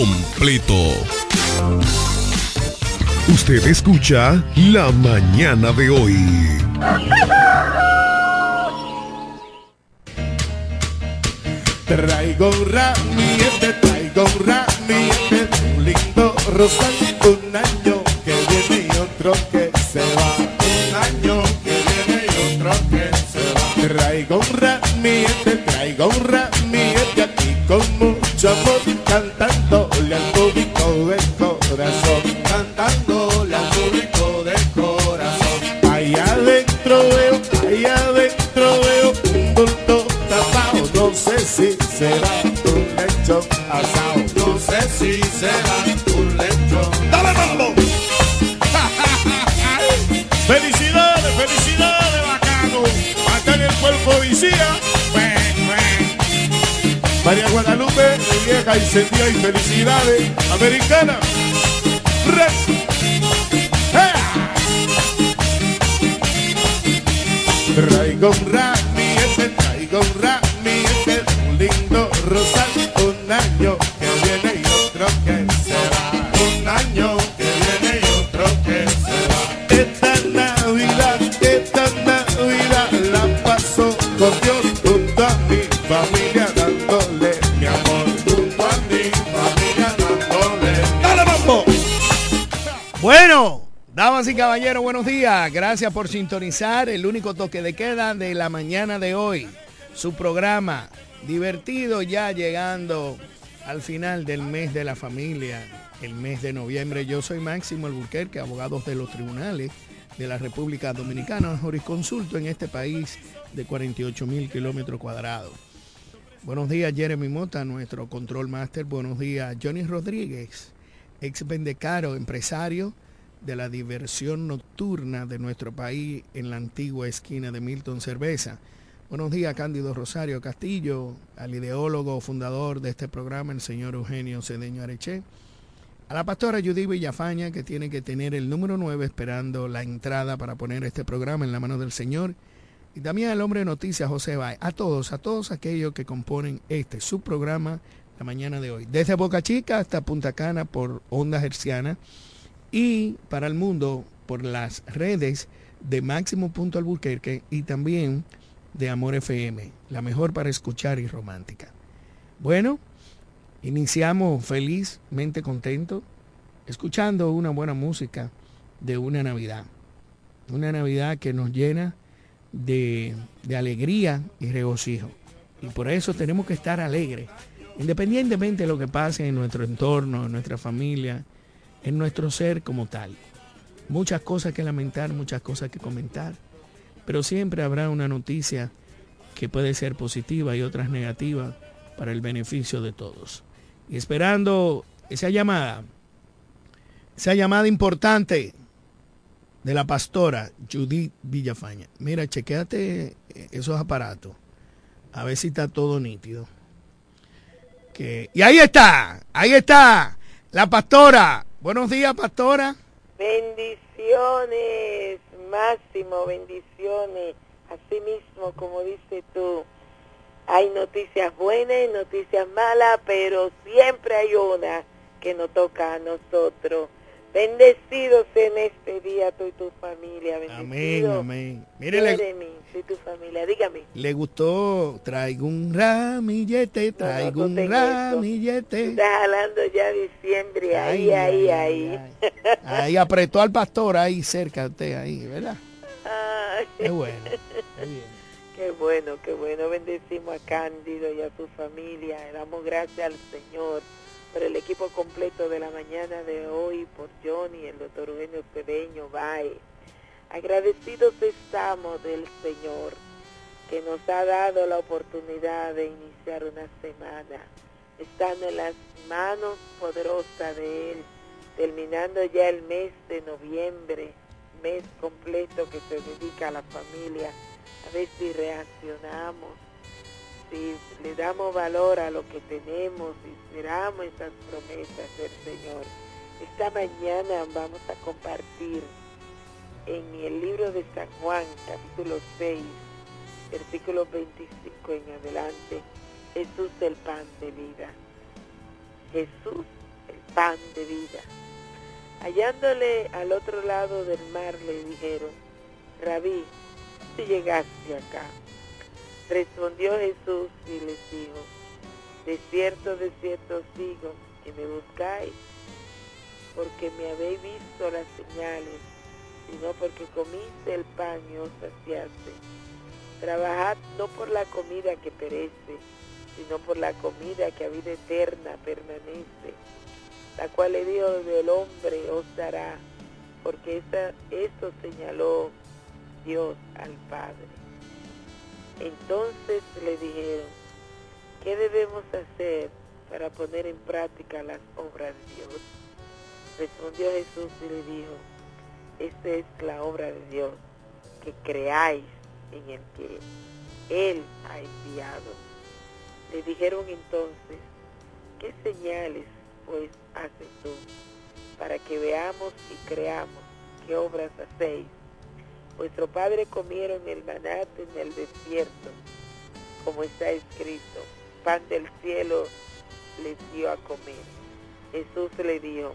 completo. Usted escucha La mañana de hoy. Traigo un ramillete, traigo un ramillete, un lindo rosal, un año que viene y otro que se va. Un año que viene y otro que se va. Traigo un ramillete, traigo un ramillete aquí con mucho amor, si será un lechón asado, no sé si será un lechón. ¡Dale mambo! ¡Felicidades, felicidades, bacano! En el cuerpo vicía. María Guadalupe, mi vieja encendida y felicidades. Americana. ¡Ea! Traigo un ramillete, traigo un ramillete, caballeros, buenos días. Gracias por sintonizar el único toque de queda de la mañana de hoy. Su programa divertido ya llegando al final del mes de la familia, el mes de noviembre. Yo soy Máximo Alburquerque, abogado de los tribunales de la República Dominicana, jurisconsulto en este país de 48 mil kilómetros cuadrados. Buenos días, Jeremy Mota, nuestro control master. Buenos días, Johnny Rodríguez, ex Vendecaro, empresario de la diversión nocturna de nuestro país en la antigua esquina de Milton Cerveza. Buenos días, Cándido Rosario Castillo, al ideólogo fundador de este programa, el señor Eugenio Cedeño Areche. A la pastora Judy Villafaña, que tiene que tener el número 9 esperando la entrada para poner este programa en la mano del Señor. Y también al hombre de noticias, José Bay. A todos, a todos aquellos que componen este, su programa, la mañana de hoy. Desde Boca Chica hasta Punta Cana por Onda Herciana y para el mundo por las redes de Máximo Punto Alburquerque y también de Amor FM, la mejor para escuchar y romántica. Bueno, iniciamos felizmente contento, escuchando una buena música de una Navidad. Una Navidad que nos llena de, de alegría y regocijo. Y por eso tenemos que estar alegres, independientemente de lo que pase en nuestro entorno, en nuestra familia, en nuestro ser como tal. Muchas cosas que lamentar, muchas cosas que comentar, pero siempre habrá una noticia que puede ser positiva y otras negativas para el beneficio de todos. Y esperando esa llamada, esa llamada importante de la pastora Judith Villafaña. Mira, chequéate esos aparatos, a ver si está todo nítido. Que... Y ahí está, ahí está, la pastora. Buenos días, pastora. Bendiciones, Máximo, bendiciones. Así mismo, como dices tú, hay noticias buenas y noticias malas, pero siempre hay una que nos toca a nosotros. Bendecidos en este día tú y tu familia. Amén, Bendecido. amén. Mire, le, y tu familia. Dígame. le gustó, traigo un ramillete, traigo no un ramillete. Estás hablando ya diciembre. Ahí, ahí, ahí. ay. Ahí apretó al pastor ahí cerca de usted, ahí, ¿verdad? Ay, Qué bueno. Qué bien. Qué bueno, qué bueno. Bendecimos a Cándido y a su familia. Le damos gracias al Señor por el equipo completo de la mañana de hoy, por Johnny, el doctor Eugenio Cedeño, Bye. Agradecidos estamos del Señor que nos ha dado la oportunidad de iniciar una semana, estando en las manos poderosas de Él, terminando ya el mes de noviembre, mes completo que se dedica a la familia, a ver si reaccionamos, si le damos valor a lo que tenemos, si esperamos esas promesas del Señor. Esta mañana vamos a compartir en el libro de San Juan, capítulo 6, versículo 25 en adelante, Jesús el pan de vida. Jesús el pan de vida. Hallándole al otro lado del mar le dijeron, Rabí, si llegaste acá. Respondió Jesús y les dijo, de cierto, de cierto os digo que me buscáis, porque me habéis visto las señales, sino porque comiste el pan y os saciaste. Trabajad no por la comida que perece, sino por la comida que a vida eterna permanece, la cual el Hijo del Hombre os dará, porque esta, esto señaló Dios al Padre. Entonces le dijeron, ¿qué debemos hacer para poner en práctica las obras de Dios? Respondió Jesús y le dijo, esta es la obra de Dios, que creáis en el que Él ha enviado. Le dijeron entonces, ¿qué señales pues haces tú para que veamos y creamos qué obras hacéis? Vuestro padre comieron el maná en el desierto, como está escrito, pan del cielo les dio a comer. Jesús le dijo,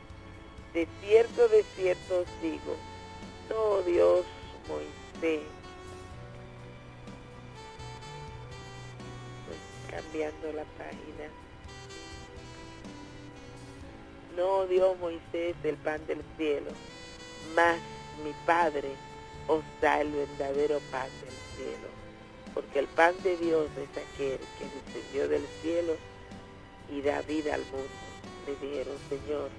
de cierto, de cierto os digo, no Dios Moisés, pues cambiando la página, no dio Moisés el pan del cielo, mas mi Padre os da el verdadero pan del cielo, porque el pan de Dios es aquel que descendió del cielo y da vida al mundo. Le dijeron, Señor,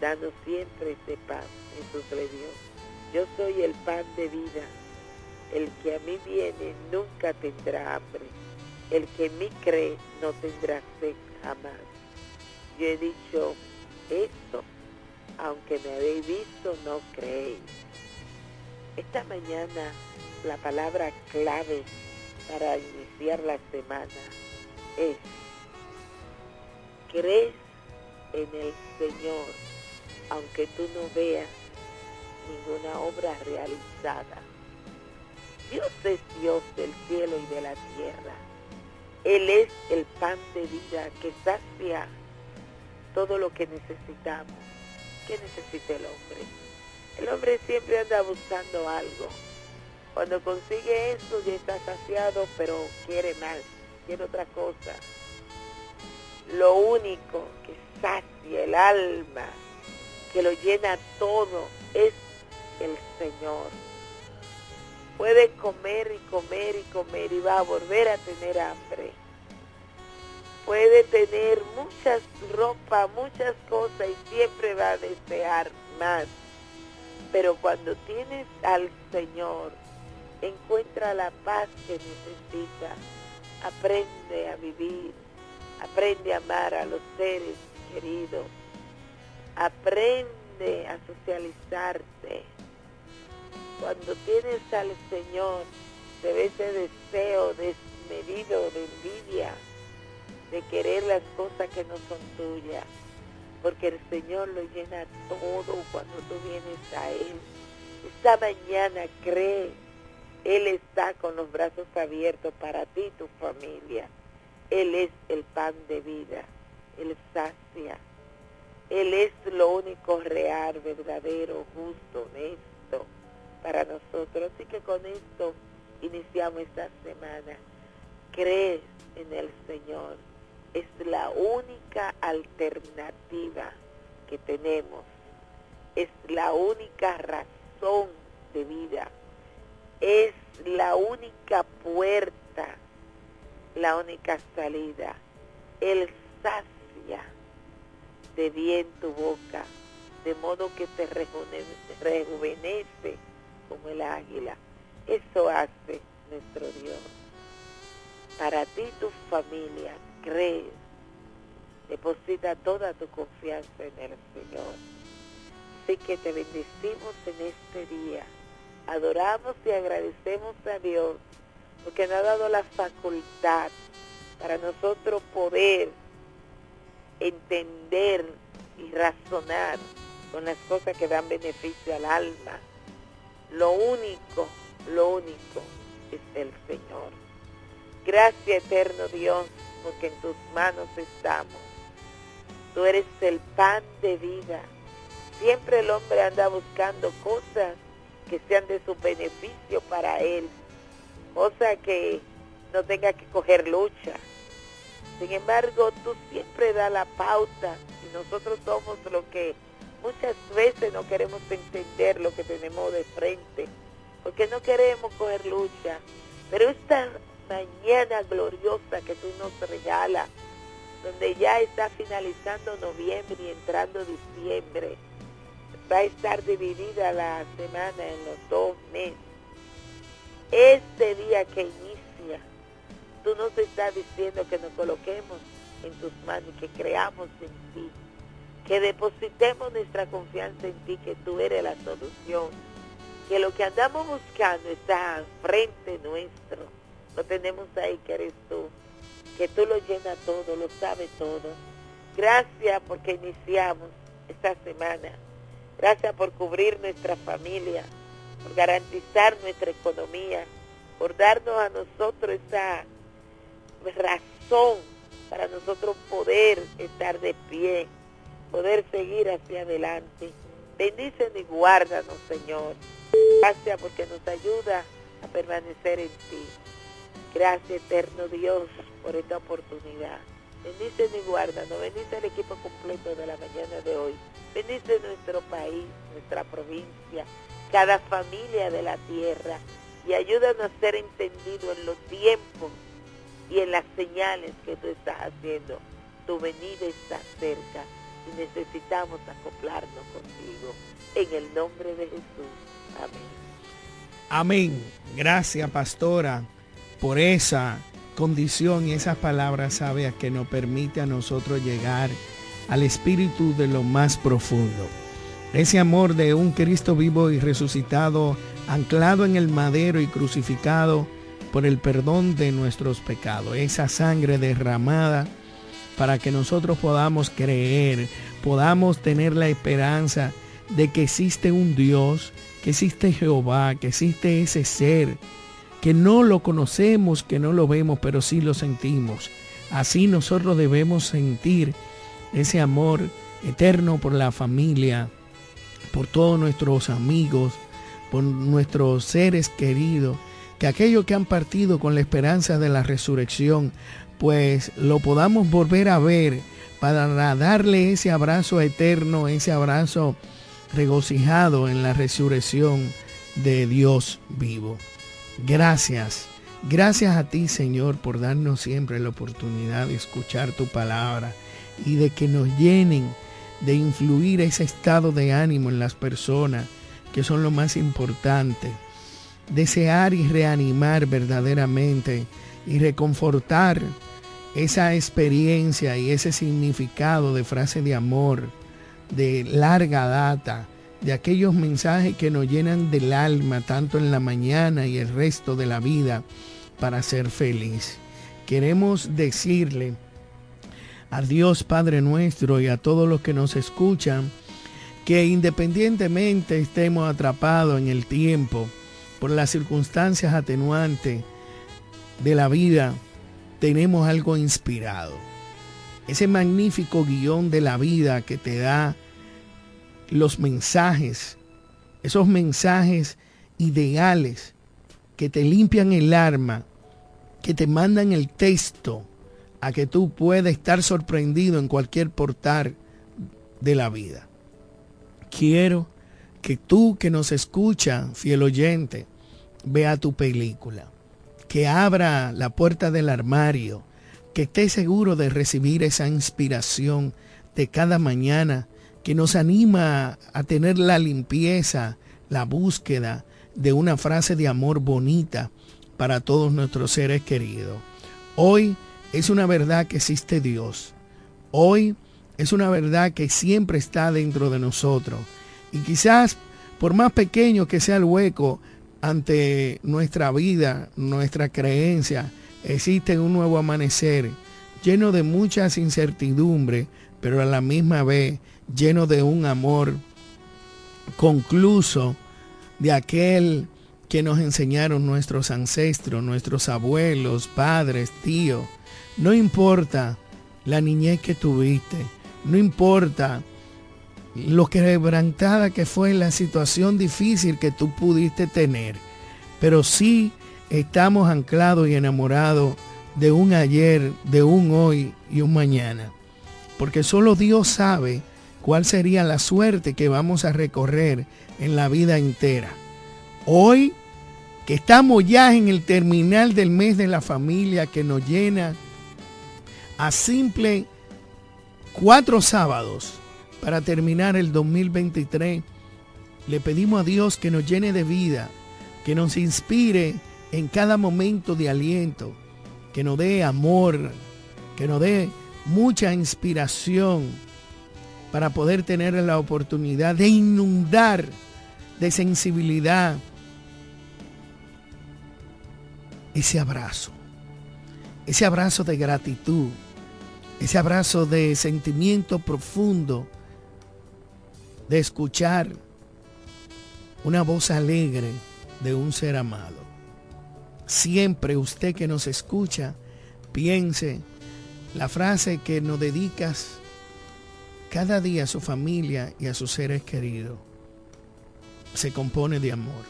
danos siempre ese pan. Jesús le dio, yo soy el pan de vida. El que a mí viene nunca tendrá hambre. El que en mí cree no tendrá sed jamás. Yo he dicho esto, aunque me habéis visto, no creéis. Esta mañana la palabra clave para iniciar la semana es, crees en el Señor, aunque tú no veas ninguna obra realizada. Dios es Dios del cielo y de la tierra. Él es el pan de vida que sacia todo lo que necesitamos. ¿Qué necesita el hombre? El hombre siempre anda buscando algo. Cuando consigue eso ya está saciado, pero quiere más, quiere otra cosa. Lo único que sacia el alma, que lo llena todo, es el Señor. Puede comer y comer y comer y va a volver a tener hambre. Puede tener muchas ropas, muchas cosas y siempre va a desear más. Pero cuando tienes al Señor, encuentra la paz que necesita. Aprende a vivir, aprende a amar a los seres queridos, aprende a socializarte. Cuando tienes al Señor, se ve ese deseo desmedido de envidia, de querer las cosas que no son tuyas, porque el Señor lo llena todo cuando tú vienes a Él. Esta mañana cree, Él está con los brazos abiertos para ti y tu familia. Él es el pan de vida, Él sacia. Él es lo único real, verdadero, justo, honesto para nosotros. Así que con esto iniciamos esta semana. Crees en el Señor. Es la única alternativa que tenemos. Es la única razón de vida. Es la única puerta, la única salida. Él sacia de bien tu boca, de modo que te rejuvenece como el águila. Eso hace nuestro Dios. Para ti y tu familia, crees, deposita toda tu confianza en el Señor. Así que te bendecimos en este día. Adoramos y agradecemos a Dios porque nos ha dado la facultad para nosotros poder entender y razonar con las cosas que dan beneficio al alma. Lo único, lo único es el Señor. Gracias eterno Dios, porque en tus manos estamos. Tú eres el pan de vida. Siempre el hombre anda buscando cosas que sean de su beneficio para él, cosas que no tenga que coger lucha. Sin embargo, tú siempre das la pauta y nosotros somos lo que muchas veces no queremos entender lo que tenemos de frente, porque no queremos coger lucha. Pero esta mañana gloriosa que tú nos regalas, donde ya está finalizando noviembre y entrando diciembre, va a estar dividida la semana en los dos meses. Este día que inicia, tú nos estás diciendo que nos coloquemos en tus manos que creamos en ti que depositemos nuestra confianza en ti, que tú eres la solución, que lo que andamos buscando está frente nuestro, lo tenemos ahí que eres tú, que tú lo llenas todo, lo sabes todo. Gracias porque iniciamos esta semana. Gracias por cubrir nuestra familia, por garantizar nuestra economía, por darnos a nosotros esa razón para nosotros poder estar de pie poder seguir hacia adelante. Bendícenos y guárdanos, Señor. Gracias porque nos ayuda a permanecer en ti. Gracias, eterno Dios, por esta oportunidad. Bendice y guárdanos. Bendice el equipo completo de la mañana de hoy. Bendice nuestro país, nuestra provincia, cada familia de la tierra. Y ayúdanos a ser entendidos en los tiempos y en las señales que tú estás haciendo. Tu venida está cerca necesitamos acoplarnos contigo. En el nombre de Jesús. Amén. Amén. Gracias, pastora, por esa condición y esas palabras sabias que nos permite a nosotros llegar al espíritu de lo más profundo. Ese amor de un Cristo vivo y resucitado, anclado en el madero y crucificado por el perdón de nuestros pecados. Esa sangre derramada para que nosotros podamos creer, podamos tener la esperanza de que existe un Dios, que existe Jehová, que existe ese ser, que no lo conocemos, que no lo vemos, pero sí lo sentimos. Así nosotros debemos sentir ese amor eterno por la familia, por todos nuestros amigos, por nuestros seres queridos, que aquellos que han partido con la esperanza de la resurrección pues lo podamos volver a ver para darle ese abrazo eterno, ese abrazo regocijado en la resurrección de Dios vivo. Gracias, gracias a ti Señor por darnos siempre la oportunidad de escuchar tu palabra y de que nos llenen de influir ese estado de ánimo en las personas que son lo más importante. Desear y reanimar verdaderamente y reconfortar esa experiencia y ese significado de frase de amor de larga data, de aquellos mensajes que nos llenan del alma tanto en la mañana y el resto de la vida para ser feliz. Queremos decirle a Dios Padre nuestro y a todos los que nos escuchan que independientemente estemos atrapados en el tiempo por las circunstancias atenuantes de la vida, tenemos algo inspirado. ese magnífico guion de la vida que te da los mensajes, esos mensajes ideales que te limpian el arma, que te mandan el texto a que tú puedas estar sorprendido en cualquier portal de la vida. Quiero que tú que nos escucha, fiel oyente, vea tu película, que abra la puerta del armario, que esté seguro de recibir esa inspiración de cada mañana que nos anima a tener la limpieza, la búsqueda de una frase de amor bonita para todos nuestros seres queridos. Hoy es una verdad que existe Dios. Hoy es una verdad que siempre está dentro de nosotros. Y quizás, por más pequeño que sea el hueco ante nuestra vida, nuestra creencia, existe un nuevo amanecer lleno de muchas incertidumbres, pero a la misma vez lleno de un amor concluso de aquel que nos enseñaron nuestros ancestros, nuestros abuelos, padres, tíos. No importa la niñez que tuviste, no importa lo quebrantada que fue la situación difícil que tú pudiste tener, pero sí estamos anclados y enamorados de un ayer, de un hoy y un mañana. Porque solo Dios sabe cuál sería la suerte que vamos a recorrer en la vida entera. Hoy, que estamos ya en el terminal del mes de la familia que nos llena a simple cuatro sábados para terminar el 2023, le pedimos a Dios que nos llene de vida, que nos inspire en cada momento de aliento, que nos dé amor, que nos dé mucha inspiración para poder tener la oportunidad de inundar de sensibilidad ese abrazo, ese abrazo de gratitud, ese abrazo de sentimiento profundo, de escuchar una voz alegre de un ser amado. Siempre usted que nos escucha, piense la frase que nos dedicas cada día a su familia y a sus seres queridos. Se compone de amor.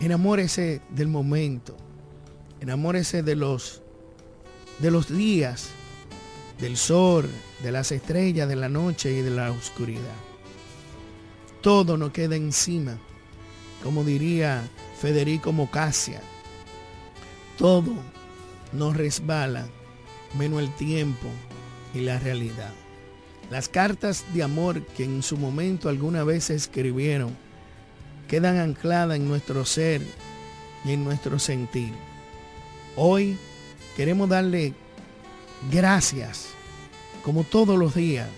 Enamórese del momento. Enamórese de los de los días, del sol, de las estrellas, de la noche y de la oscuridad. Todo nos queda encima, como diría Federico Mocasia. Todo nos resbala, menos el tiempo y la realidad. Las cartas de amor que en su momento alguna vez escribieron quedan ancladas en nuestro ser y en nuestro sentir. Hoy queremos darle gracias, como todos los días,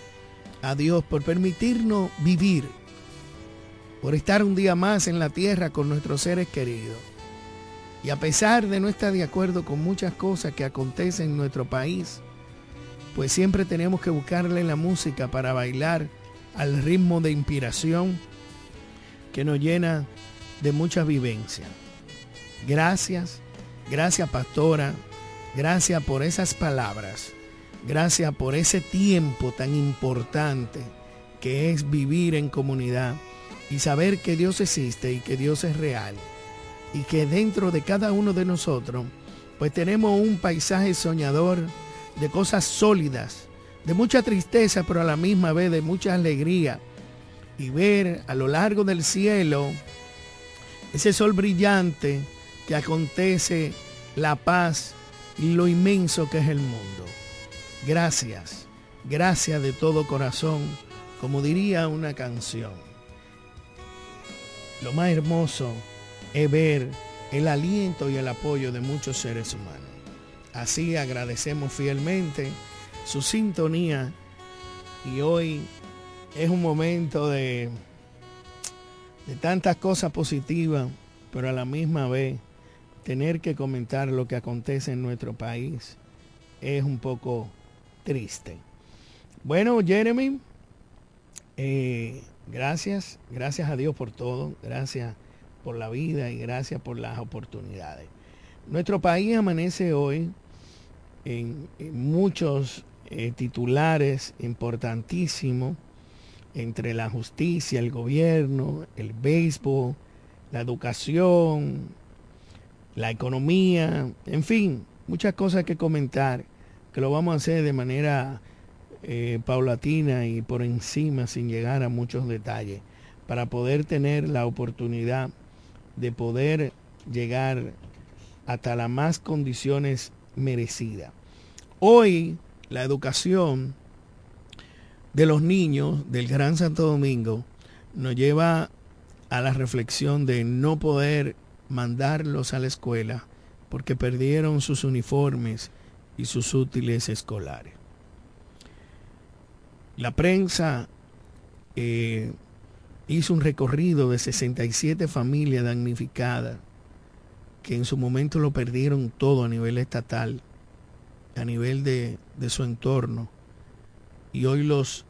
a Dios por permitirnos vivir, por estar un día más en la tierra con nuestros seres queridos. Y a pesar de no estar de acuerdo con muchas cosas que acontecen en nuestro país, pues siempre tenemos que buscarle la música para bailar al ritmo de inspiración que nos llena de mucha vivencia. Gracias, gracias pastora, gracias por esas palabras, gracias por ese tiempo tan importante que es vivir en comunidad y saber que Dios existe y que Dios es real. Y que dentro de cada uno de nosotros pues tenemos un paisaje soñador de cosas sólidas, de mucha tristeza, pero a la misma vez de mucha alegría. Y ver a lo largo del cielo ese sol brillante que acontece la paz y lo inmenso que es el mundo. Gracias, gracias de todo corazón, como diría una canción. Lo más hermoso es ver el aliento y el apoyo de muchos seres humanos. Así agradecemos fielmente su sintonía y hoy es un momento de, tantas cosas positivas, pero a la misma vez tener que comentar lo que acontece en nuestro país es un poco triste. Bueno, Jeremy, eh, gracias, gracias a Dios por todo, gracias por la vida y gracias por las oportunidades. Nuestro país amanece hoy en, muchos eh, titulares importantísimos entre la justicia, el gobierno, el béisbol, la educación, la economía, en fin, muchas cosas que comentar, que lo vamos a hacer de manera eh, paulatina y por encima sin llegar a muchos detalles, para poder tener la oportunidad de poder llegar hasta las más condiciones merecidas. Hoy la educación de los niños del Gran Santo Domingo nos lleva a la reflexión de no poder mandarlos a la escuela porque perdieron sus uniformes y sus útiles escolares. La prensa eh, hizo un recorrido de 67 familias damnificadas que en su momento lo perdieron todo a nivel estatal, a nivel de, de su entorno. Y hoy los,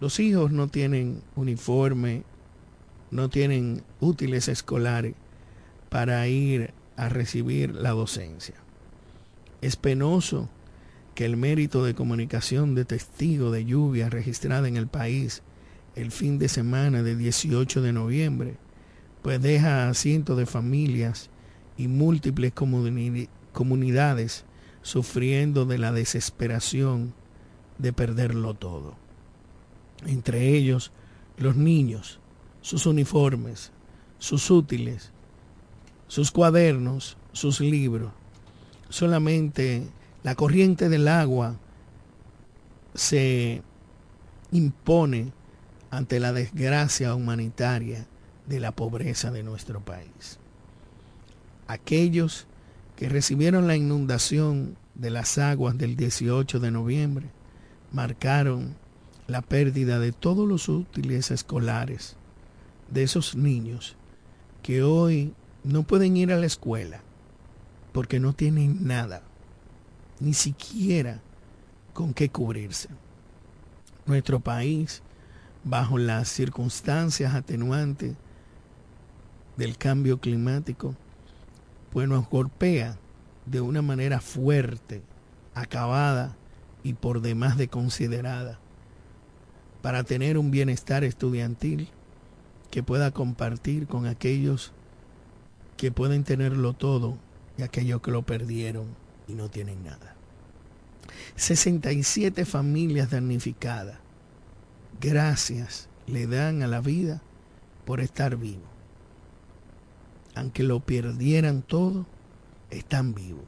los hijos no tienen uniforme, no tienen útiles escolares para ir a recibir la docencia. Es penoso que el mérito de comunicación de testigo de lluvia registrada en el país el fin de semana del 18 de noviembre, pues deja a cientos de familias y múltiples comunidades sufriendo de la desesperación de perderlo todo. Entre ellos, los niños, sus uniformes, sus útiles, sus cuadernos, sus libros. Solamente la corriente del agua se impone ante la desgracia humanitaria de la pobreza de nuestro país. Aquellos que recibieron la inundación de las aguas del 18 de noviembre marcaron la pérdida de todos los útiles escolares de esos niños que hoy no pueden ir a la escuela porque no tienen nada, ni siquiera con qué cubrirse. Nuestro país, bajo las circunstancias atenuantes del cambio climático, pues nos golpea de una manera fuerte, acabada y por demás de considerada, para tener un bienestar estudiantil que pueda compartir con aquellos que pueden tenerlo todo y aquellos que lo perdieron y no tienen nada. 67 familias damnificadas. Gracias le dan a la vida por estar vivo. Aunque lo perdieran todo, están vivos.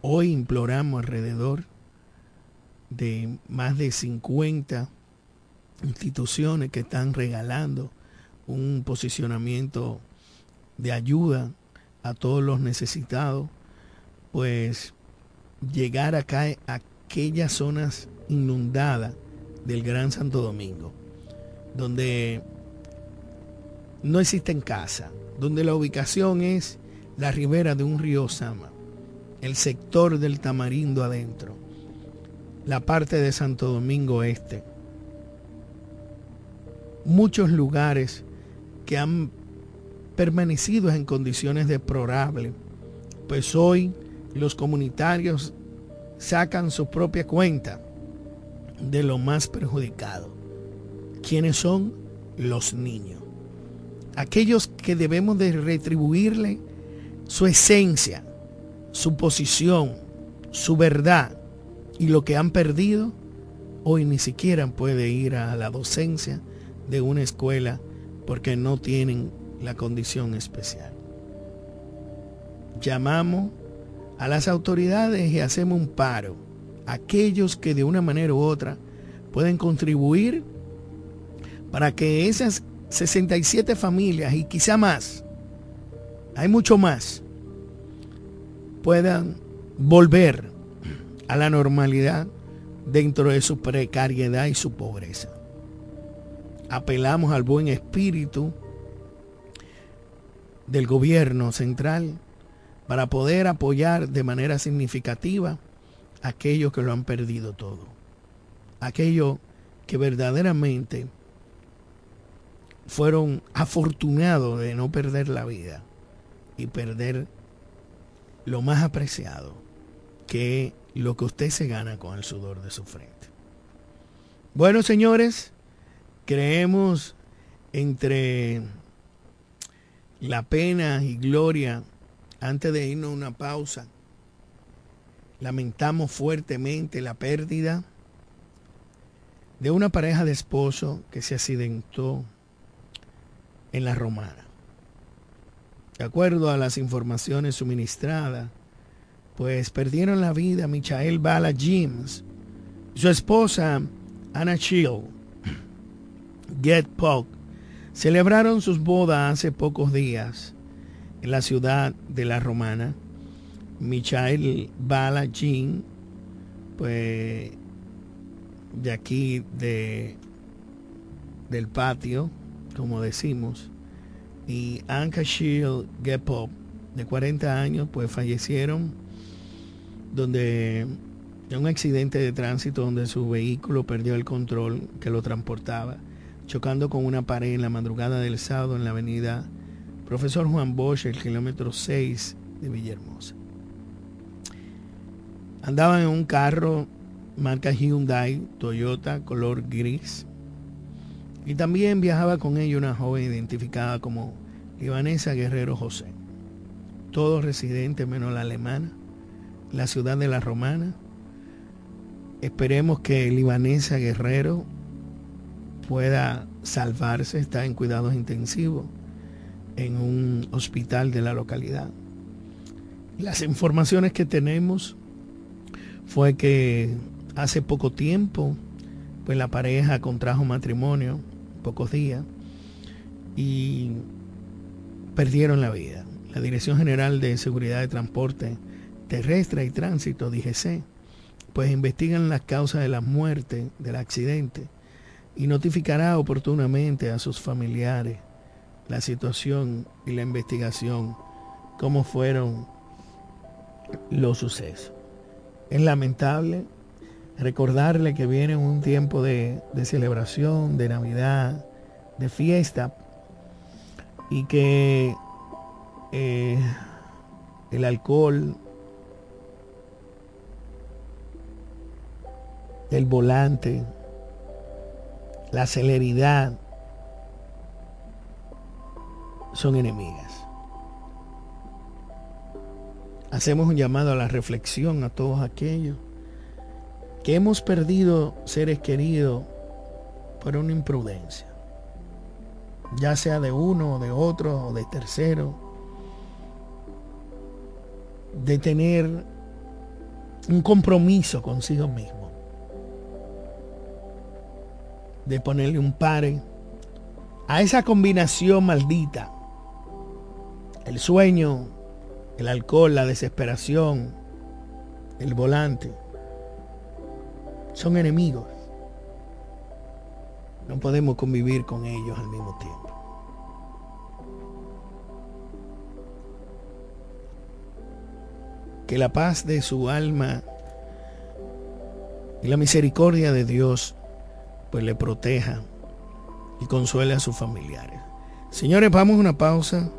Hoy imploramos alrededor de más de 50 instituciones que están regalando un posicionamiento de ayuda a todos los necesitados, pues llegar acá a aquellas zonas inundadas del Gran Santo Domingo, donde no existen casa, donde la ubicación es la ribera de un río Sama, el sector del Tamarindo adentro, la parte de Santo Domingo Este, muchos lugares que han permanecido en condiciones deplorables, pues hoy los comunitarios sacan su propia cuenta de lo más perjudicado. ¿Quiénes son? Los niños. Aquellos que debemos de retribuirle su esencia, su posición, su verdad y lo que han perdido, hoy ni siquiera puede ir a la docencia de una escuela porque no tienen la condición especial. Llamamos a las autoridades y hacemos un paro. Aquellos que de una manera u otra pueden contribuir para que esas 67 familias y quizá más, hay mucho más, puedan volver a la normalidad dentro de su precariedad y su pobreza apelamos al buen espíritu del gobierno central para poder apoyar de manera significativa a aquellos que lo han perdido todo. Aquellos que verdaderamente fueron afortunados de no perder la vida y perder lo más apreciado, que lo que usted se gana con el sudor de su frente. Bueno, señores, creemos entre la pena y gloria, antes de irnos a una pausa, lamentamos fuertemente la pérdida de una pareja de esposo que se accidentó en la Romana. De acuerdo a las informaciones suministradas, pues perdieron la vida Michael Bala James su esposa Anna Chill Get celebraron sus bodas hace pocos días en la ciudad de La Romana. Michael Bala Jean, pues de aquí de del patio, como decimos, y Anka Shield Gepop, de 40 años, pues fallecieron donde en un accidente de tránsito donde su vehículo perdió el control que lo transportaba, chocando con una pared en la madrugada del sábado en la avenida Profesor Juan Bosch, el kilómetro 6 de Villahermosa. Andaban en un carro marca Hyundai, Toyota, color gris. Y también viajaba con ella una joven identificada como Libanesa Guerrero José. Todos residentes menos la alemana, la ciudad de la romana. Esperemos que Libanesa Guerrero pueda salvarse, está en cuidados intensivos en un hospital de la localidad. Las informaciones que tenemos fue que hace poco tiempo, pues la pareja contrajo matrimonio, pocos días, y perdieron la vida. La Dirección General de Seguridad de Transporte Terrestre y Tránsito, DGC, pues investigan las causas de la muerte, del accidente, y notificará oportunamente a sus familiares la situación y la investigación, cómo fueron los sucesos. Es lamentable recordarle que viene un tiempo de, celebración, de Navidad, de fiesta, y que eh, el alcohol, el volante, la celeridad son enemigas. Hacemos un llamado a la reflexión a todos aquellos que hemos perdido seres queridos por una imprudencia, ya sea de uno o de otro o de tercero, de tener un compromiso consigo mismo, de ponerle un pare a esa combinación maldita, el sueño, el alcohol, la desesperación, el volante son enemigos. No podemos convivir con ellos al mismo tiempo. Que la paz de su alma y la misericordia de Dios pues le proteja y consuele a sus familiares. Señores, vamos a una pausa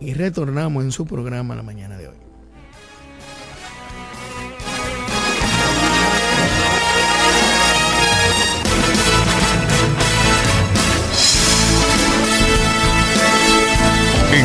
y retornamos en su programa la mañana de hoy.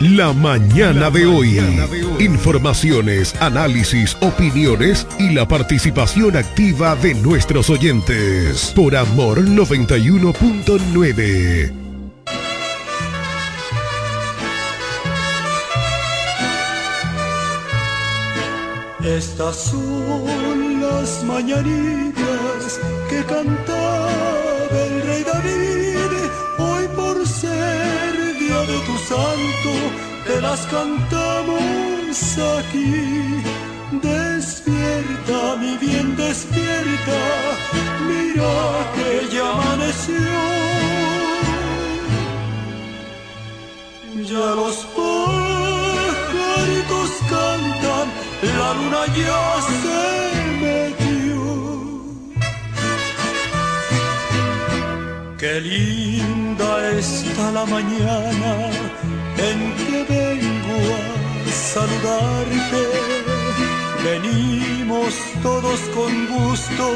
La mañana de hoy. Informaciones, análisis, opiniones y la participación activa de nuestros oyentes. Por Amor 91.9. Estas son las mañanitas que cantaba el rey David. Hoy por ser día de tu santo, te las cantamos aquí. Despierta, mi bien, despierta. Mira que ya amaneció. Ya los pajaritos cantan, la luna ya se Qué linda está la mañana en que vengo a saludarte. Venimos todos con gusto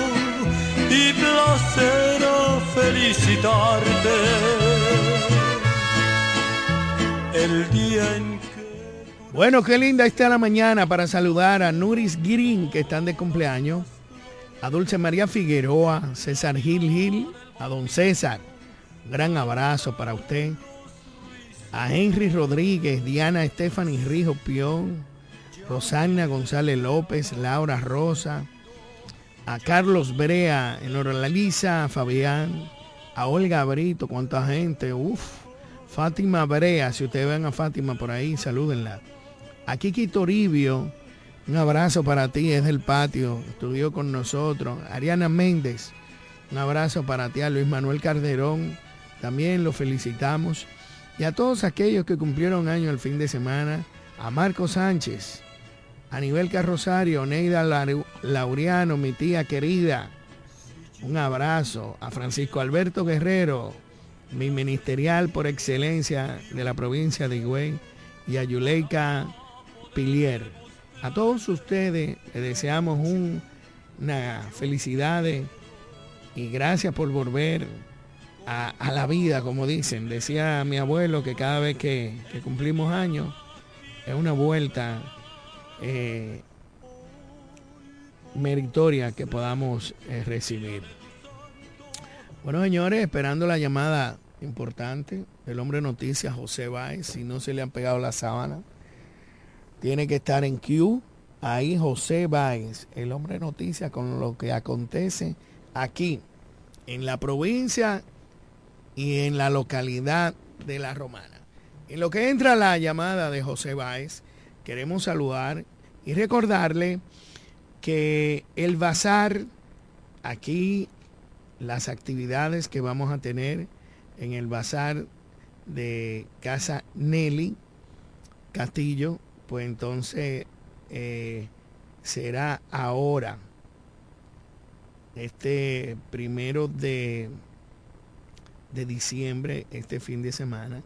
y placer a felicitarte. El día en que... Bueno, qué linda está la mañana para saludar a Nuris Green, que están de cumpleaños, a Dulce María Figueroa, César Gil Gil, a don César, gran abrazo para usted, a Henry Rodríguez, Diana Stephanie Rijo Pión, Rosana González López, Laura Rosa, a Carlos Brea, Enora Lisa, Fabián, a Olga Brito, cuánta gente, uff, Fátima Brea, si ustedes ven a Fátima por ahí, salúdenla. A Kiki Toribio, un abrazo para ti, es del patio, estudió con nosotros. Ariana Méndez, un abrazo para ti, a Luis Manuel Calderón, también lo felicitamos. Y a todos aquellos que cumplieron año el fin de semana, a Marco Sánchez, a Nivel Carrosario, Neida Lau- Laureano, mi tía querida, un abrazo a Francisco Alberto Guerrero, mi ministerial por excelencia de la provincia de Higüey, y a Yuleika Pilier. A todos ustedes les deseamos un, una felicidades y gracias por volver a, la vida, como dicen. Decía mi abuelo que cada vez que, cumplimos años es una vuelta eh, meritoria que podamos eh, recibir. Bueno, señores, esperando la llamada importante del hombre noticias José Báez, si no se le han pegado la sábana, tiene que estar en Q. Ahí José Báez, el hombre noticias con lo que acontece aquí, en la provincia y en la localidad de La Romana. En lo que entra la llamada de José Báez, queremos saludar y recordarle que el bazar, aquí las actividades que vamos a tener en el bazar de Casa Nelly Castillo, pues entonces eh, será ahora, este primero de, de diciembre, este fin de semana,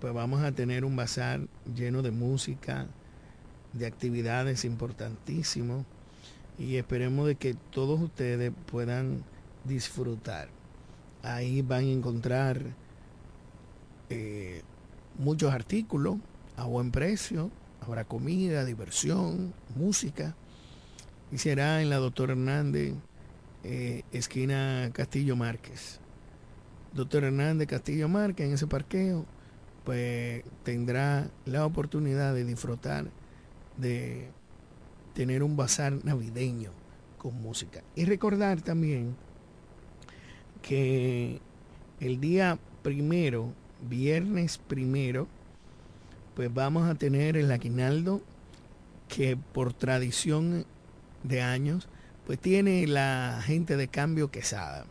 pues vamos a tener un bazar lleno de música, de actividades importantísimos y esperemos de que todos ustedes puedan disfrutar. Ahí van a encontrar eh, muchos artículos a buen precio, habrá comida, diversión, música y será en la doctora Hernández, eh, esquina Castillo Márquez. Doctor Hernández Castillo Márquez en ese parqueo, pues tendrá la oportunidad de disfrutar de tener un bazar navideño con música. Y recordar también que el día primero, viernes primero, pues vamos a tener el aguinaldo que por tradición de años, pues tiene la gente de Cambio Quesada.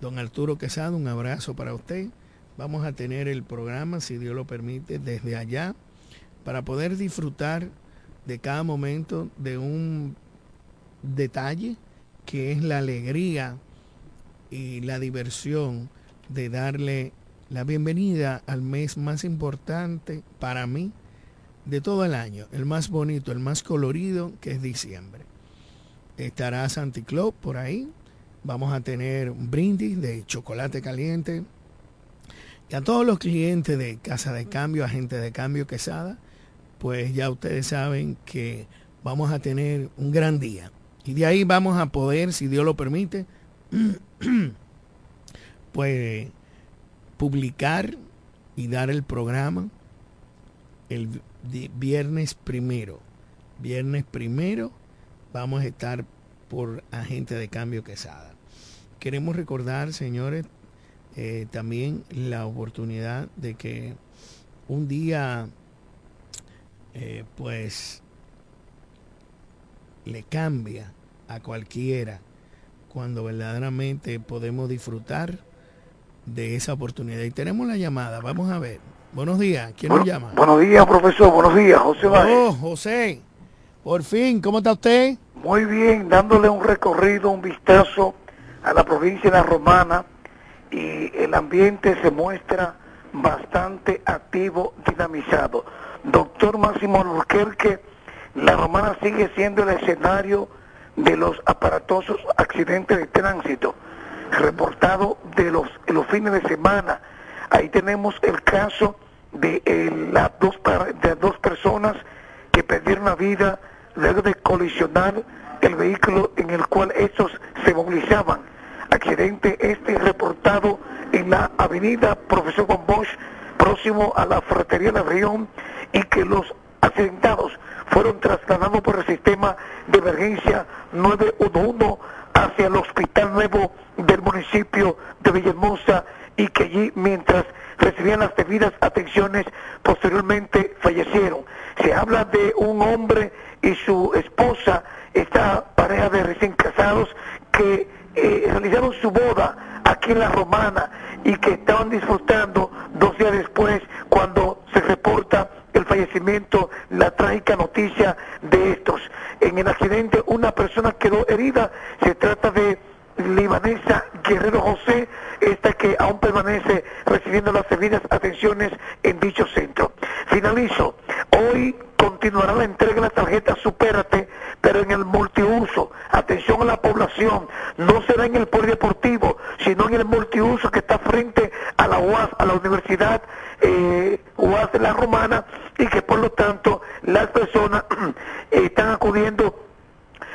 Don Arturo Quesada, un abrazo para usted. Vamos a tener el programa, si Dios lo permite, desde allá, para poder disfrutar de cada momento de un detalle que es la alegría y la diversión de darle la bienvenida al mes más importante para mí de todo el año, el más bonito, el más colorido, que es diciembre. Estará Santi por ahí. Vamos a tener un brindis de chocolate caliente. Y a todos los clientes de Casa de Cambio, agente de Cambio Quesada, pues ya ustedes saben que vamos a tener un gran día. Y de ahí vamos a poder, si Dios lo permite, pues publicar y dar el programa el viernes primero. Viernes primero vamos a estar por agente de cambio quesada. Queremos recordar, señores, eh, también la oportunidad de que un día eh, pues le cambia a cualquiera cuando verdaderamente podemos disfrutar de esa oportunidad. Y tenemos la llamada, vamos a ver. Buenos días, ¿quién nos llama? Buenos días, profesor, buenos días, José Oh, José, por fin, ¿cómo está usted? Muy bien, dándole un recorrido, un vistazo a la provincia de La Romana y el ambiente se muestra bastante activo, dinamizado. Doctor Máximo Alburquerque, la Romana sigue siendo el escenario de los aparatosos accidentes de tránsito reportados de los, los fines de semana. Ahí tenemos el caso de, eh, las dos, de dos personas que perdieron la vida luego de colisionar el vehículo en el cual estos se movilizaban. Accidente este reportado en la avenida Profesor Juan próximo a la Fratería de la Región, y que los accidentados fueron trasladados por el sistema de emergencia 911 hacia el Hospital Nuevo del municipio de Villahermosa y que allí mientras recibían las debidas atenciones posteriormente fallecieron. Se habla de un hombre y su esposa, esta pareja de recién casados que eh, realizaron su boda aquí en la Romana y que estaban disfrutando dos días después cuando se reporta el fallecimiento, la trágica noticia de estos. En el accidente una persona quedó herida, se trata de libanesa Guerrero José, esta que aún permanece recibiendo las debidas atenciones en dicho centro. Finalizo. Hoy continuará la entrega de la tarjeta Supérate, pero en el multiuso. Atención a la población, no será en el polideportivo, sino en el multiuso que está frente a la UAS, a la Universidad eh, UAS de la Romana, y que por lo tanto las personas están acudiendo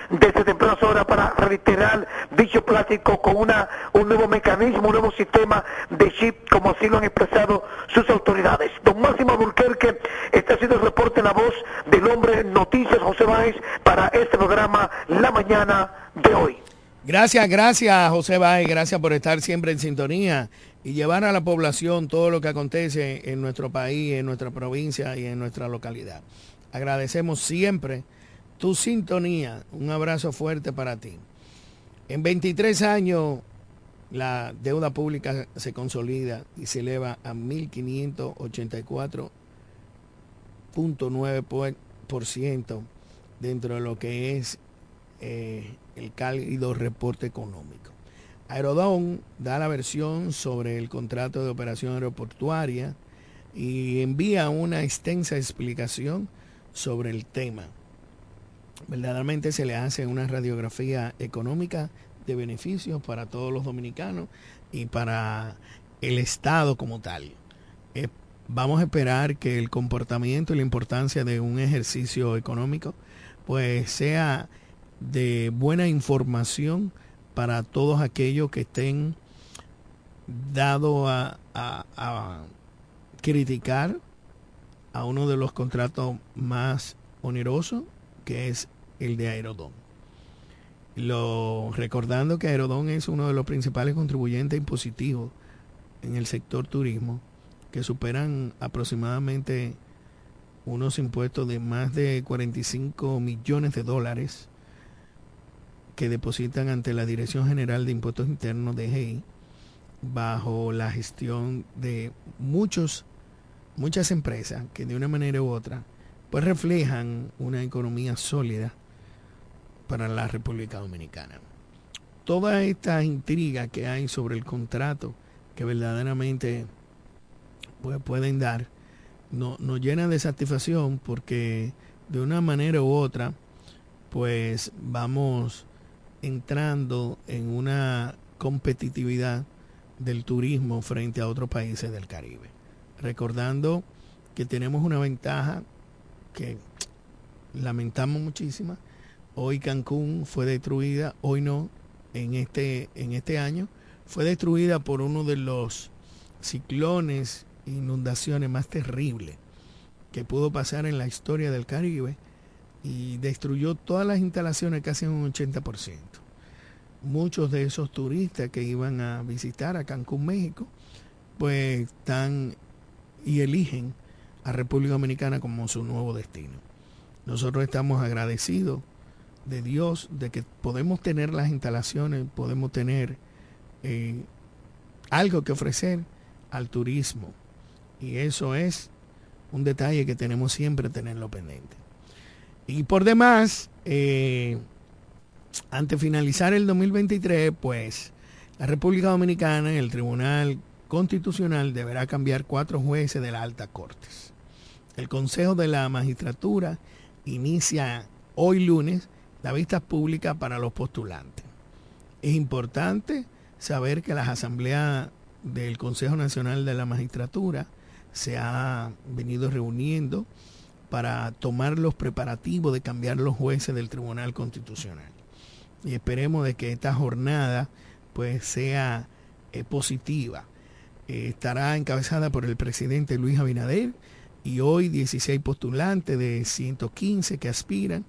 desde tempranas horas para reiterar dicho plástico con una, un nuevo mecanismo, un nuevo sistema de chip, como así lo han expresado sus autoridades. Don Máximo Burquerque, este ha sido el reporte en la voz del hombre Noticias José Báez para este programa La Mañana de hoy. Gracias, gracias José Báez, gracias por estar siempre en sintonía y llevar a la población todo lo que acontece en nuestro país, en nuestra provincia y en nuestra localidad. Agradecemos siempre tu sintonía. Un abrazo fuerte para ti. En 23 años la deuda pública se consolida y se eleva a 1.584.9% dentro de lo que es eh, el cálido reporte económico. Aerodón da la versión sobre el contrato de operación aeroportuaria y envía una extensa explicación sobre el tema verdaderamente se le hace una radiografía económica de beneficios para todos los dominicanos y para el Estado como tal. Eh, vamos a esperar que el comportamiento y la importancia de un ejercicio económico pues sea de buena información para todos aquellos que estén dados a, a criticar a uno de los contratos más onerosos que es el de Aerodón. Lo, recordando que Aerodón es uno de los principales contribuyentes impositivos en el sector turismo, que superan aproximadamente unos impuestos de más de 45 millones de dólares que depositan ante la Dirección General de Impuestos Internos de GI bajo la gestión de muchos muchas empresas que de una manera u otra pues reflejan una economía sólida para la República Dominicana. Toda esta intriga que hay sobre el contrato que verdaderamente pues, pueden dar no, nos llena de satisfacción porque de una manera u otra pues vamos entrando en una competitividad del turismo frente a otros países del Caribe. Recordando que tenemos una ventaja que lamentamos muchísima. Hoy Cancún fue destruida, hoy no, en este, en este año, fue destruida por uno de los ciclones, inundaciones más terribles que pudo pasar en la historia del Caribe y destruyó todas las instalaciones casi en un 80%. Muchos de esos turistas que iban a visitar a Cancún, México, pues están y eligen a República Dominicana como su nuevo destino. Nosotros estamos agradecidos de Dios de que podemos tener las instalaciones, podemos tener eh, algo que ofrecer al turismo. Y eso es un detalle que tenemos siempre tenerlo pendiente. Y por demás, eh, antes de finalizar el 2023, pues la República Dominicana, el Tribunal Constitucional, deberá cambiar cuatro jueces de la alta cortes. El Consejo de la Magistratura inicia hoy lunes la vista pública para los postulantes. Es importante saber que las asambleas del Consejo Nacional de la Magistratura se ha venido reuniendo para tomar los preparativos de cambiar los jueces del Tribunal Constitucional. Y esperemos de que esta jornada pues sea eh, positiva. Eh, estará encabezada por el presidente Luis Abinader y hoy 16 postulantes de 115 que aspiran,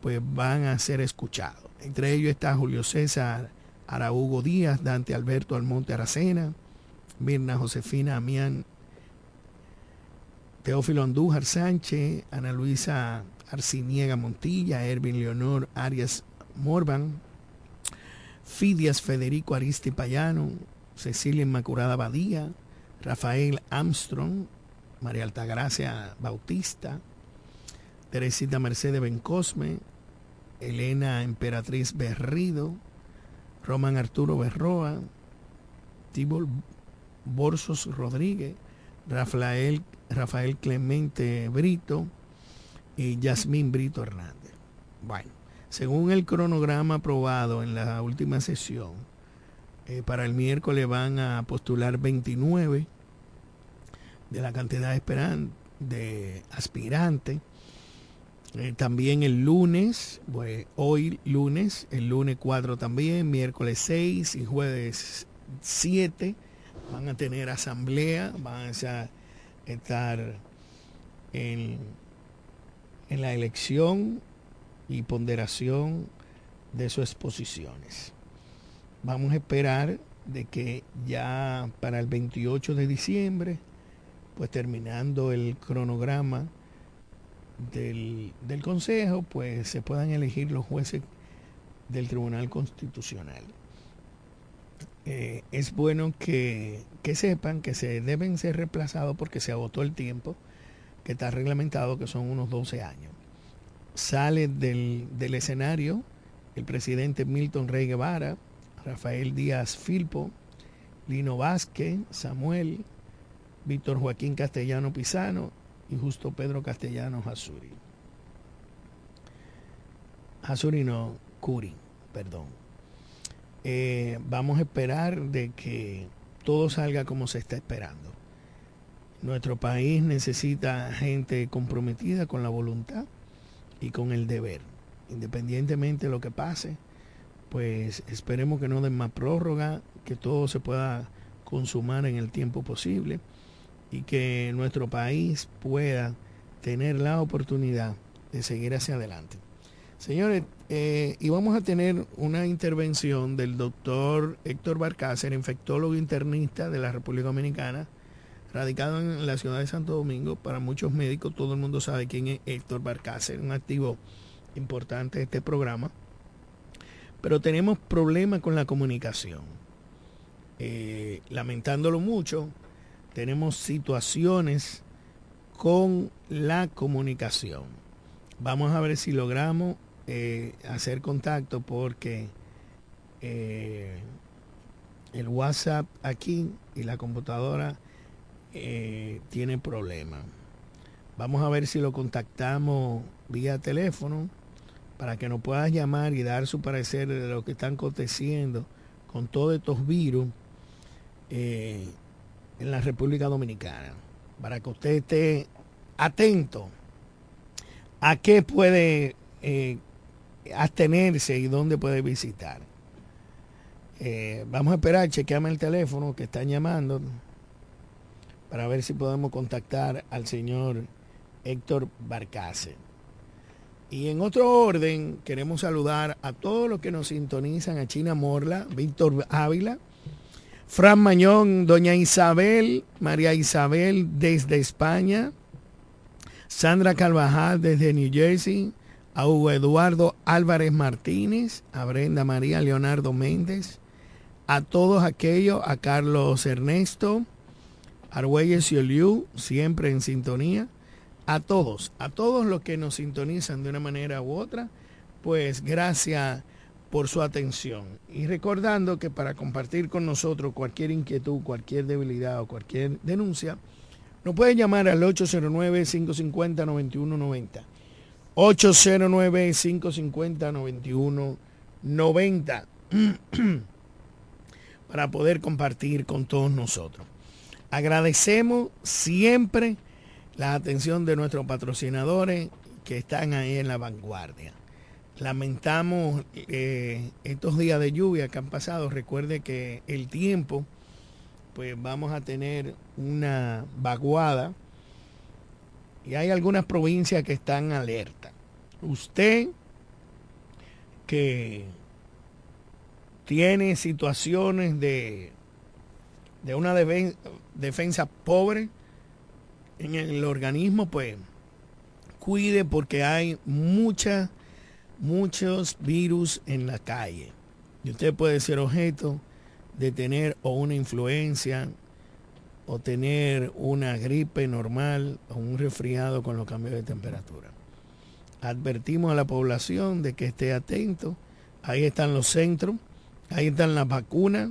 pues van a ser escuchados. Entre ellos está Julio César Araúgo Díaz, Dante Alberto Almonte Aracena, Mirna Josefina Amián, Teófilo Andújar Sánchez, Ana Luisa Arciniega Montilla, Ervin Leonor Arias Morban, Fidias Federico Aristi Payano, Cecilia Inmaculada Badía, Rafael Armstrong, María Altagracia Bautista, Teresita Mercedes Bencosme, Elena Emperatriz Berrido, Roman Arturo Berroa, Tibol Borsos Rodríguez, Rafael, Rafael Clemente Brito, y Yasmín Brito Hernández. Bueno, según el cronograma aprobado en la última sesión, eh, para el miércoles van a postular 29 de la cantidad de, de aspirantes. Eh, también el lunes, pues, hoy lunes, el lunes 4 también, miércoles 6 y jueves 7 van a tener asamblea, van a estar en, en la elección y ponderación de sus exposiciones. Vamos a esperar de que ya para el 28 de diciembre, pues terminando el cronograma del, del Consejo, pues se puedan elegir los jueces del Tribunal Constitucional. Eh, es bueno que, que, sepan que se deben ser reemplazados porque se agotó el tiempo que está reglamentado, que son unos 12 años. Sale del, del escenario el presidente Milton Rey Guevara, Rafael Díaz Filpo, Lino Vázquez, Samuel, Víctor Joaquín Castellano Pisano y Justo Pedro Castellano Jasuri. Jasuri no, Curi, perdón. Eh, vamos a esperar de que todo salga como se está esperando. Nuestro país necesita gente comprometida con la voluntad y con el deber, independientemente de lo que pase pues esperemos que no den más prórroga, que todo se pueda consumar en el tiempo posible y que nuestro país pueda tener la oportunidad de seguir hacia adelante. Señores, eh, y vamos a tener una intervención del doctor Héctor Barcácer, infectólogo internista de la República Dominicana, radicado en la ciudad de Santo Domingo. Para muchos médicos, todo el mundo sabe quién es Héctor Barcácer, un activo importante de este programa pero tenemos problemas con la comunicación. Eh, lamentándolo mucho, tenemos situaciones con la comunicación. Vamos a ver si logramos eh, hacer contacto porque eh, el WhatsApp aquí y la computadora tiene problemas. Vamos a ver si lo contactamos vía teléfono para que nos puedas llamar y dar su parecer de lo que están aconteciendo con todos estos virus eh, en la República Dominicana, para que usted esté atento a qué puede eh, abstenerse y dónde puede visitar. Eh, vamos a esperar, chequeame el teléfono que están llamando para ver si podemos contactar al señor Héctor Barcase. Y en otro orden, queremos saludar a todos los que nos sintonizan, a China Morla, Víctor Ávila, Fran Mañón, Doña Isabel, María Isabel desde España, Sandra Carvajal desde New Jersey, a Hugo Eduardo Álvarez Martínez, a Brenda María Leonardo Méndez, a todos aquellos, a Carlos Ernesto, Argüelles y Oliu, siempre en sintonía, a todos, a todos los que nos sintonizan de una manera u otra, pues gracias por su atención. Y recordando que para compartir con nosotros cualquier inquietud, cualquier debilidad o cualquier denuncia, nos puede llamar al 809-550-9190. 809-550-9190 para poder compartir con todos nosotros. Agradecemos siempre la atención de nuestros patrocinadores que están ahí en la vanguardia. Lamentamos eh, estos días de lluvia que han pasado. Recuerde que el tiempo, pues vamos a tener una vaguada y hay algunas provincias que están alerta. Usted que tiene situaciones de, de una defensa pobre, en el organismo, pues cuide porque hay mucha, muchos virus en la calle. Y usted puede ser objeto de tener o una influencia o tener una gripe normal o un resfriado con los cambios de temperatura. Advertimos a la población de que esté atento. Ahí están los centros, ahí están las vacunas.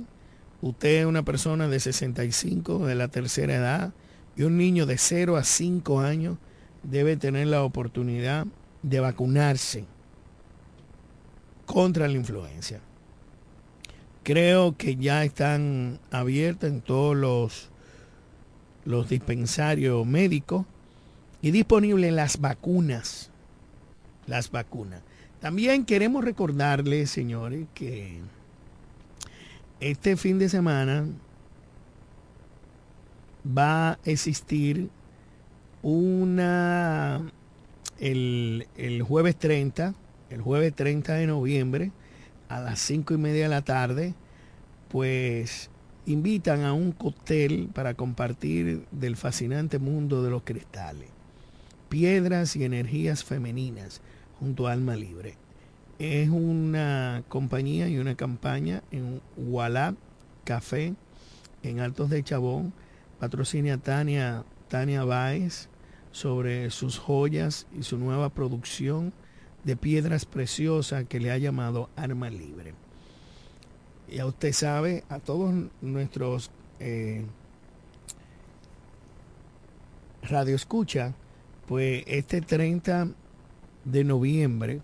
Usted es una persona de 65, de la tercera edad, y un niño de 0 a 5 años debe tener la oportunidad de vacunarse contra la influencia. Creo que ya están abiertos en todos los, los dispensarios médicos y disponibles las vacunas. Las vacunas. También queremos recordarles, señores, que este fin de semana va a existir una el, el, jueves 30, el jueves 30 de noviembre, a las 5 y media de la tarde, pues invitan a un cóctel para compartir del fascinante mundo de los cristales, piedras y energías femeninas junto a Alma Libre. Es una compañía y una campaña en Walab Café en Altos de Chabón. Patrocina Tania, Tania Báez sobre sus joyas y su nueva producción de piedras preciosas que le ha llamado Arma Libre. Ya usted sabe, a todos nuestros eh, radio escucha, pues este 30 de noviembre,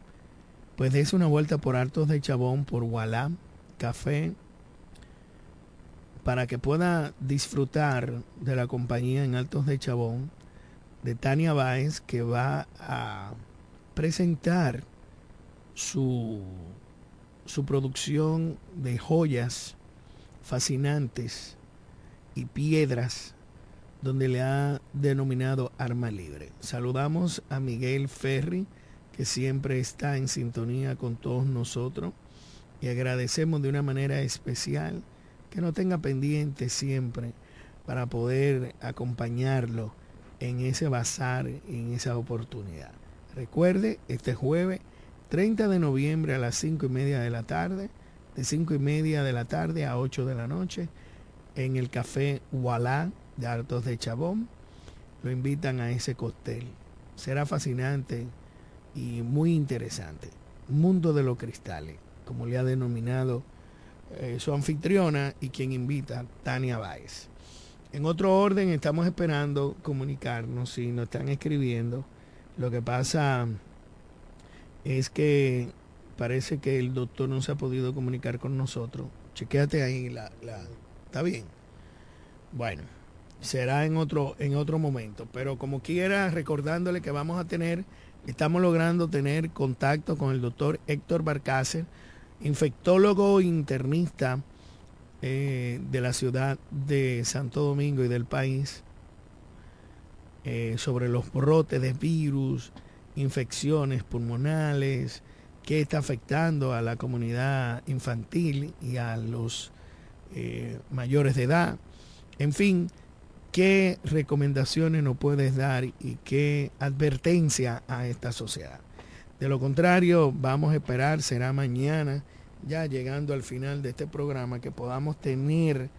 pues es una vuelta por Altos de Chabón, por Walá, Café, para que pueda disfrutar de la compañía en Altos de Chabón de Tania Báez, que va a presentar su, su producción de joyas fascinantes y piedras donde le ha denominado Arma Libre. Saludamos a Miguel Ferri, que siempre está en sintonía con todos nosotros y agradecemos de una manera especial que no tenga pendiente siempre para poder acompañarlo en ese bazar, en esa oportunidad. Recuerde, este jueves 30 de noviembre a las 5 y media de la tarde, de 5 y media de la tarde a 8 de la noche, en el café Walá de Artos de Chabón, lo invitan a ese cóctel. Será fascinante y muy interesante. Mundo de los cristales, como le ha denominado eh, su anfitriona y quien invita, Tania Báez. En otro orden, estamos esperando comunicarnos, si nos están escribiendo. Lo que pasa es que parece que el doctor no se ha podido comunicar con nosotros. Chequéate ahí, la, ¿está bien? Bueno, será en otro, en otro momento. Pero como quiera, recordándole que vamos a tener, estamos logrando tener contacto con el doctor Héctor Barcácer, infectólogo internista eh, de la ciudad de Santo Domingo y del país, eh, sobre los brotes de virus, infecciones pulmonales, que está afectando a la comunidad infantil y a los eh, mayores de edad. En fin, ¿qué recomendaciones nos puedes dar y qué advertencia a esta sociedad? De lo contrario, vamos a esperar, será mañana, ya llegando al final de este programa, que podamos tener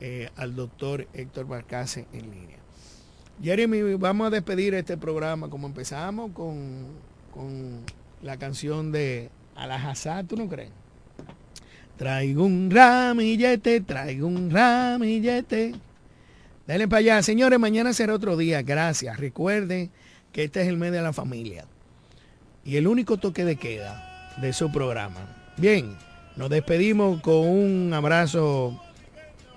eh, al doctor Héctor Barcase en línea. Jeremy, vamos a despedir este programa como empezamos con, con la canción de Alajazá, ¿tú no crees? Traigo un ramillete, traigo un ramillete. Denle para allá. Señores, mañana será otro día. Gracias. Recuerden que este es el mes de la familia. Y el único toque de queda de su programa. Bien, nos despedimos con un abrazo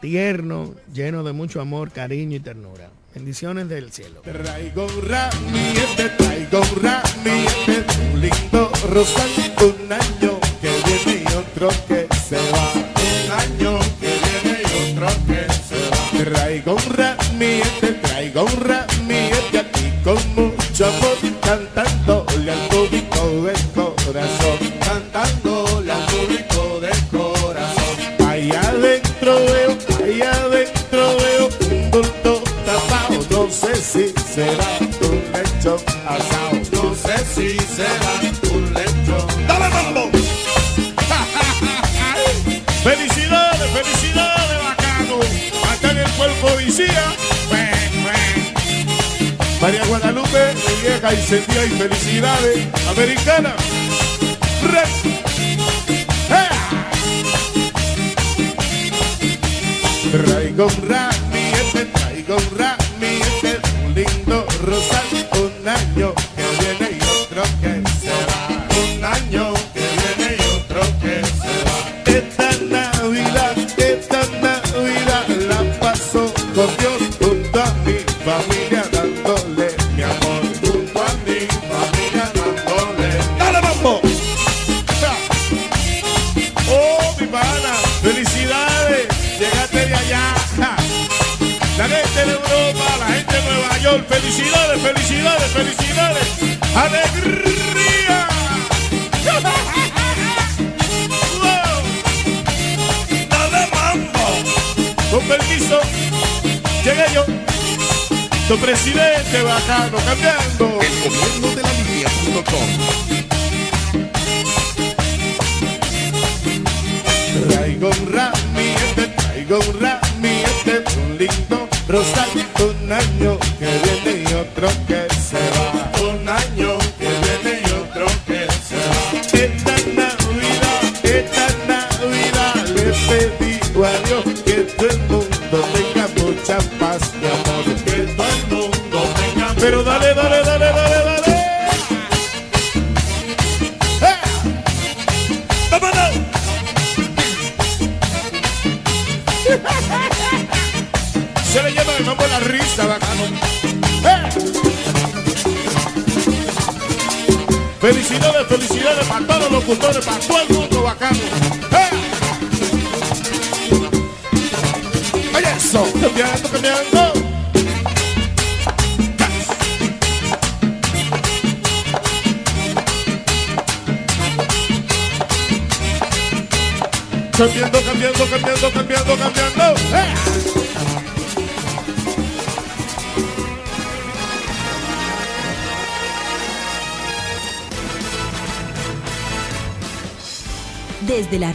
tierno, lleno de mucho amor, cariño y ternura. Bendiciones del cielo. Traigo un ramillete, traigo un ramillete, un lindo rosal, un año que viene y otro que se va. Un año que viene y otro que se va. Traigo un ramillete, traigo un ramillete aquí con mucho amor, será lechón asado, no sé si será un lechón. ¡Dale mambo! ¡Felicidades, felicidades, bacano! Acá en el cuerpo policía. María Guadalupe, mi vieja sentía y felicidades. Americana. Red. Traigo un ramillete, traigo un ramillete, un lindo presidente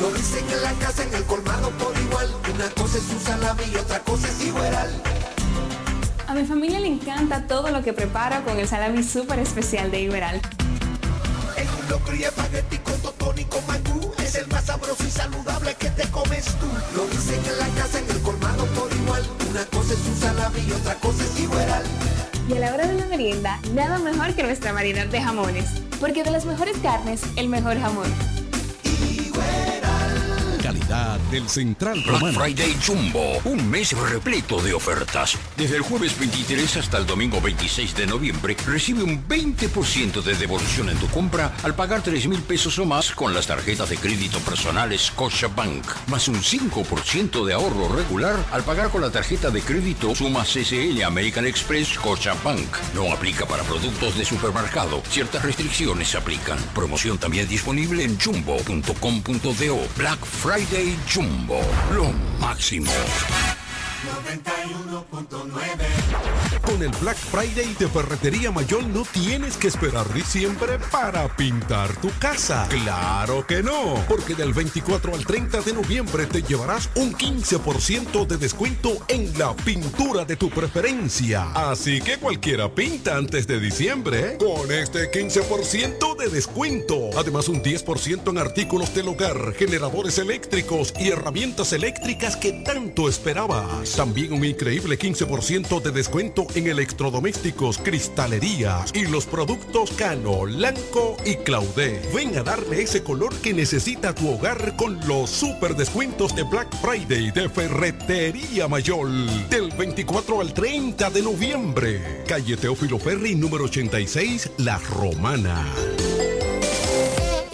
Lo dicen en la casa, en el colmado por igual. Una cosa es un salami y otra cosa es igual. A mi familia le encanta todo lo que preparo con el salami súper especial de Iberal. En un locro y espagueti con totón y con mangú. Es el más sabroso y saludable que te comes tú. Lo dicen en la casa, en el colmado por igual. Una cosa es un salami y otra cosa es igual. Y a la hora de la merienda, nada mejor que nuestra variedad de jamones. Porque de las mejores carnes, el mejor jamón. Del Central Black Romano. Friday Jumbo, un mes repleto de ofertas. Desde el jueves 23 hasta el domingo 26 de noviembre, recibe un 20% de devolución en tu compra al pagar 3 mil pesos o más con las tarjetas de crédito personales Bank, más un 5% de ahorro regular al pagar con la tarjeta de crédito Sumas CCL American Express Bank. No aplica para productos de supermercado. Ciertas restricciones se aplican. Promoción también disponible en jumbo.com.do. Black Friday Jumbo, lo máximo. 91.9 Con el Black Friday de Ferretería Mayor no tienes que esperar diciembre para pintar tu casa. Claro que no, porque del 24 al 30 de noviembre te llevarás un 15% de descuento en la pintura de tu preferencia. Así que cualquiera pinta antes de diciembre con este 15% de descuento. Además un 10% en artículos del hogar, generadores eléctricos y herramientas eléctricas que tanto esperabas. También un increíble 15% de descuento en electrodomésticos, cristalerías y los productos Cano, Lanco y Claudé. Ven a darle ese color que necesita tu hogar con los super descuentos de Black Friday de Ferretería Mayor del 24 al 30 de noviembre. Calle Teófilo Ferri número 86, La Romana.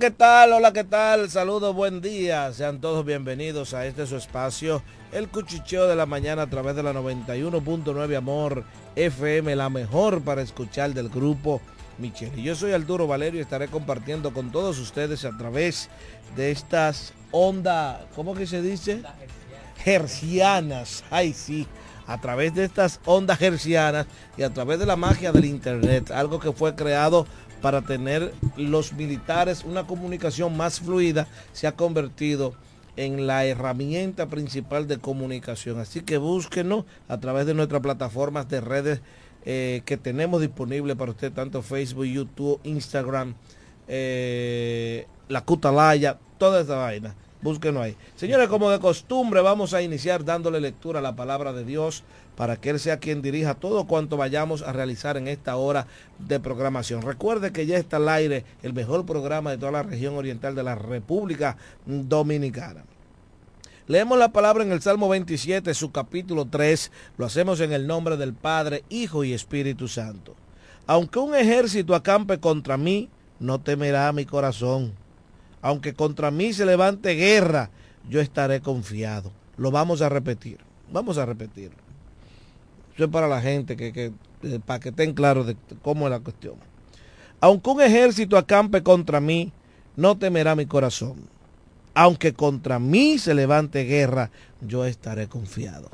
¿Qué tal? Hola, ¿qué tal? Saludos, buen día. Sean todos bienvenidos a este su espacio, el cuchicheo de la mañana a través de la 91.9 Amor FM, la mejor para escuchar del grupo Michel. Y yo soy Arturo Valerio y estaré compartiendo con todos ustedes a través de estas ondas, ¿cómo que se dice? Hercianas. Ay, sí. A través de estas ondas hercianas y a través de la magia del Internet, algo que fue creado para tener los militares una comunicación más fluida, se ha convertido en la herramienta principal de comunicación. Así que búsquenos a través de nuestras plataformas de redes eh, que tenemos disponibles para usted, tanto Facebook, YouTube, Instagram, eh, la Cutalaya, toda esa vaina. Búsquenos ahí. Señores, como de costumbre, vamos a iniciar dándole lectura a la palabra de Dios para que Él sea quien dirija todo cuanto vayamos a realizar en esta hora de programación. Recuerde que ya está al aire el mejor programa de toda la región oriental de la República Dominicana. Leemos la palabra en el Salmo 27, su capítulo 3. Lo hacemos en el nombre del Padre, Hijo y Espíritu Santo. Aunque un ejército acampe contra mí, no temerá mi corazón. Aunque contra mí se levante guerra, yo estaré confiado. Lo vamos a repetir. Vamos a repetirlo. Eso es para la gente, que, que eh, para que estén claros de cómo es la cuestión. Aunque un ejército acampe contra mí, no temerá mi corazón. Aunque contra mí se levante guerra, yo estaré confiado.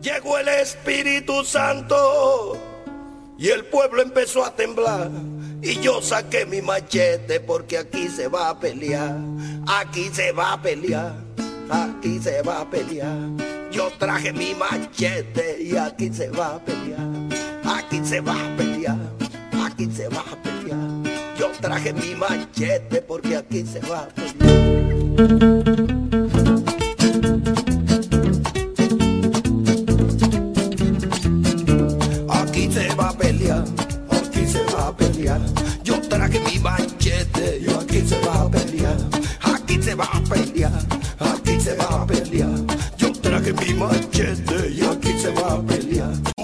Llegó el Espíritu Santo y el pueblo empezó a temblar. Y yo saqué mi machete porque aquí se va a pelear. Aquí se va a pelear. Aquí se va a pelear. Yo traje mi machete y aquí se va a pelear. Aquí se va a pelear. Aquí se va a pelear. Yo traje mi machete porque aquí se va a pelear. Aquí se va a pelear. Yo traje mi machete y aquí se va a pelear, aquí se va a pelear, aquí se va a pelear. Yo traje mi machete y aquí se va a pelear.